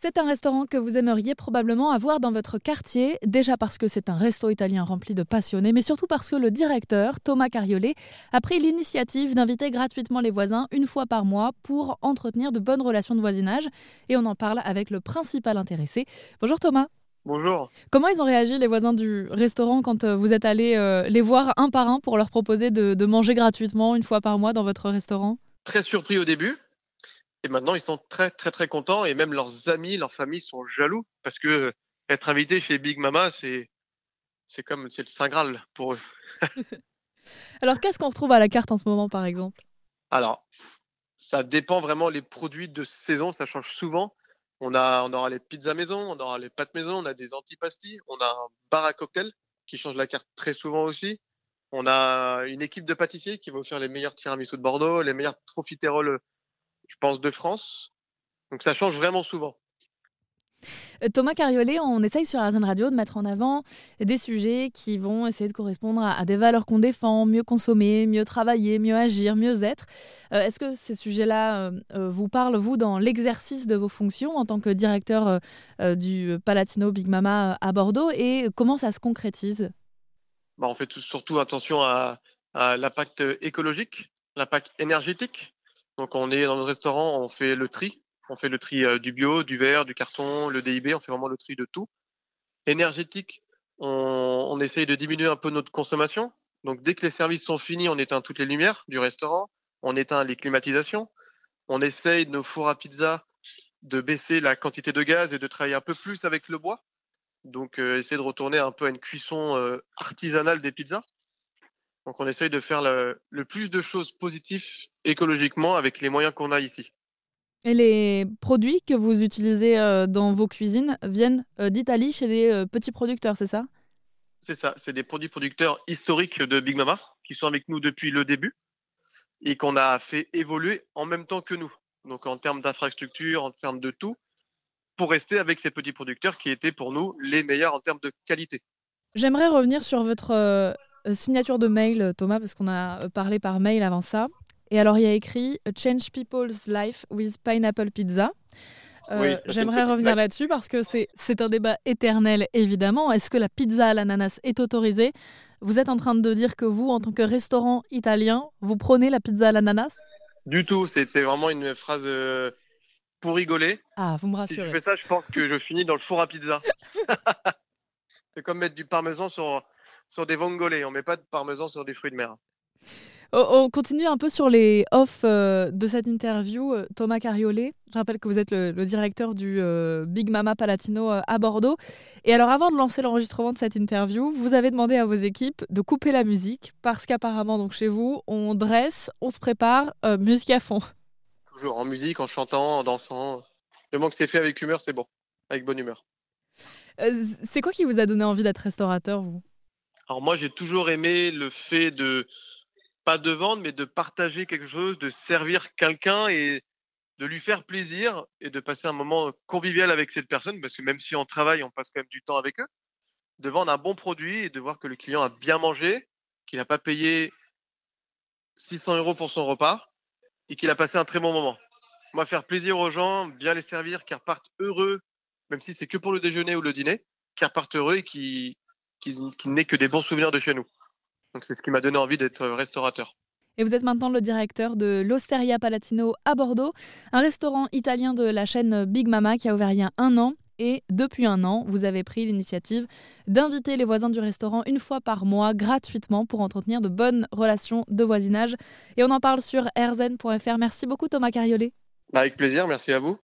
C'est un restaurant que vous aimeriez probablement avoir dans votre quartier, déjà parce que c'est un resto italien rempli de passionnés, mais surtout parce que le directeur, Thomas Cariolet, a pris l'initiative d'inviter gratuitement les voisins une fois par mois pour entretenir de bonnes relations de voisinage. Et on en parle avec le principal intéressé. Bonjour Thomas. Bonjour. Comment ils ont réagi les voisins du restaurant quand euh, vous êtes allé euh, les voir un par un pour leur proposer de manger gratuitement une fois par mois dans votre restaurant? Très surpris au début et maintenant, ils sont très, très, très contents. Et même leurs amis, leurs familles sont jaloux parce que être invité chez Big Mama, c'est, c'est comme c'est le Saint Graal pour eux. Alors, qu'est-ce qu'on retrouve à la carte en ce moment, par exemple? Alors, ça dépend vraiment les produits de saison, ça change souvent. On, a, on aura les pizzas maison, on aura les pâtes maison, on a des antipastilles, on a un bar à cocktail qui change la carte très souvent aussi. On a une équipe de pâtissiers qui va offrir les meilleurs tiramisu de Bordeaux, les meilleurs profiteroles je pense, de France. Donc ça change vraiment souvent. Euh, Thomas Cariolet, on essaye sur Arzen Radio de mettre en avant des sujets qui vont essayer de correspondre à, des valeurs qu'on défend, mieux consommer, mieux travailler, mieux agir, mieux être. Euh, est-ce que ces sujets-là euh, vous parlent, vous, dans l'exercice de vos fonctions en tant que directeur du Palatino Big Mama à Bordeaux et comment ça se concrétise? Bah, On fait surtout attention à l'impact écologique, l'impact énergétique, donc on est dans notre restaurant, on fait le tri. On fait le tri euh, du bio, du verre, du carton, le DIB, on fait vraiment le tri de tout. Énergétique, on, essaye de diminuer un peu notre consommation. Donc dès que les services sont finis, on éteint toutes les lumières du restaurant, on éteint les climatisations, on essaye nos fours à pizza de baisser la quantité de gaz et de travailler un peu plus avec le bois. Donc euh, essayer de retourner un peu à une cuisson euh, artisanale des pizzas. Donc on essaye de faire le, plus de choses positives écologiquement avec les moyens qu'on a ici. Et les produits que vous utilisez euh, dans vos cuisines viennent euh, d'Italie chez des euh, petits producteurs, c'est ça? C'est ça, c'est des produits producteurs historiques de Big Mama qui sont avec nous depuis le début et qu'on a fait évoluer en même temps que nous. Donc en termes d'infrastructure, en termes de tout, pour rester avec ces petits producteurs qui étaient pour nous les meilleurs en termes de qualité. J'aimerais revenir sur votre signature de mail, euh, Thomas, parce qu'on a euh, parlé par mail avant ça. Et alors, il y a écrit Change People's Life with Pineapple Pizza. J'aimerais revenir là-dessus parce que c'est un débat éternel, évidemment. Est-ce que la pizza à l'ananas est autorisée? Vous êtes en train de dire que vous, en tant que restaurant italien, vous prenez la pizza à l'ananas? Du tout, c'est vraiment une phrase pour rigoler. Ah, vous me rassurez. Si je fais ça, je pense que je finis dans le four à pizza. c'est comme mettre du parmesan sur, sur des vongolais. On met pas de parmesan sur des fruits de mer. On continue un peu sur les off euh, de cette interview. Euh, Thomas Cariolet, je rappelle que vous êtes le, directeur du euh, Big Mama Palatino à Bordeaux. Et alors, avant de lancer l'enregistrement de cette interview, vous avez demandé à vos équipes de couper la musique parce qu'apparemment, donc chez vous, on dresse, on se prépare, musique à fond. Toujours en musique, en chantant, en dansant. Le moment que c'est fait avec humeur, c'est bon, avec bonne humeur. c'est quoi qui vous a donné envie d'être restaurateur, vous? Alors moi, j'ai toujours aimé le fait de, pas de vendre, mais de partager quelque chose, de servir quelqu'un et de lui faire plaisir et de passer un moment convivial avec cette personne, parce que même si on travaille, on passe quand même du temps avec eux, de vendre un bon produit et de voir que le client a bien mangé, qu'il n'a pas payé 600 euros pour son repas et qu'il a passé un très bon moment. Moi, faire plaisir aux gens, bien les servir, qu'ils repartent heureux, même si c'est que pour le déjeuner ou le dîner, qu'ils repartent heureux et qu'ils qui, n'est que des bons souvenirs de chez nous. Donc c'est ce qui m'a donné envie d'être restaurateur. Et vous êtes maintenant le directeur de l'Osteria Palatino à Bordeaux, un restaurant italien de la chaîne Big Mama qui a ouvert il y a un an. Et depuis un an, vous avez pris l'initiative d'inviter les voisins du restaurant une fois par mois gratuitement pour entretenir de bonnes relations de voisinage. Et on en parle sur rzen.fr. Merci beaucoup Thomas Cariolet. Avec plaisir, merci à vous.